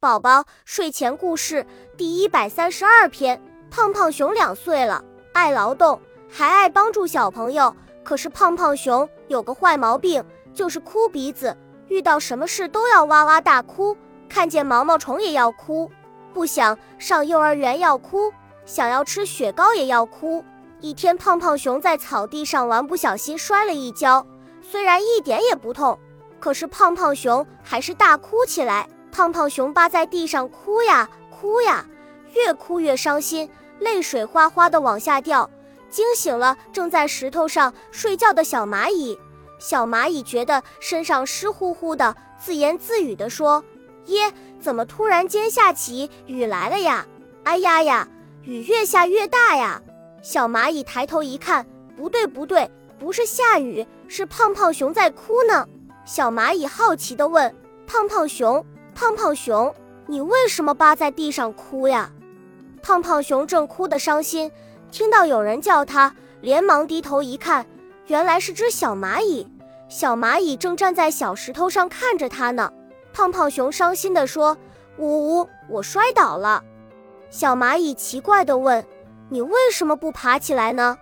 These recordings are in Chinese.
宝宝睡前故事第一百三十二篇：胖胖熊两岁了，爱劳动，还爱帮助小朋友。可是胖胖熊有个坏毛病，就是哭鼻子，遇到什么事都要哇哇大哭，看见毛毛虫也要哭，不想上幼儿园要哭，想要吃雪糕也要哭。一天，胖胖熊在草地上玩，不小心摔了一跤，虽然一点也不痛，可是胖胖熊还是大哭起来。胖胖熊扒在地上哭呀哭呀，越哭越伤心，泪水哗哗的往下掉，惊醒了正在石头上睡觉的小蚂蚁。小蚂蚁觉得身上湿乎乎的，自言自语地说：“耶，怎么突然间下起雨来了呀？哎呀呀，雨越下越大呀！”小蚂蚁抬头一看，不对不对，不是下雨，是胖胖熊在哭呢。小蚂蚁好奇地问：“胖胖熊。”胖胖熊，你为什么扒在地上哭呀？胖胖熊正哭得伤心，听到有人叫他，连忙低头一看，原来是只小蚂蚁。小蚂蚁正站在小石头上看着他呢。胖胖熊伤心地说：“呜呜，我摔倒了。”小蚂蚁奇怪地问：“你为什么不爬起来呢？”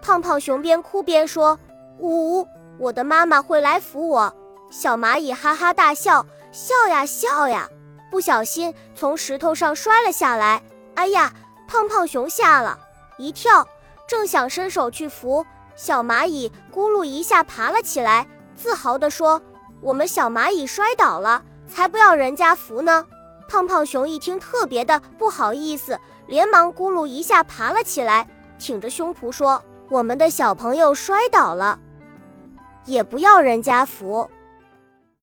胖胖熊边哭边说：“呜呜，我的妈妈会来扶我。”小蚂蚁哈哈大笑。笑呀笑呀，不小心从石头上摔了下来。哎呀，胖胖熊吓了一跳，正想伸手去扶小蚂蚁，咕噜一下爬了起来，自豪地说：“我们小蚂蚁摔倒了，才不要人家扶呢。”胖胖熊一听，特别的不好意思，连忙咕噜一下爬了起来，挺着胸脯说：“我们的小朋友摔倒了，也不要人家扶。”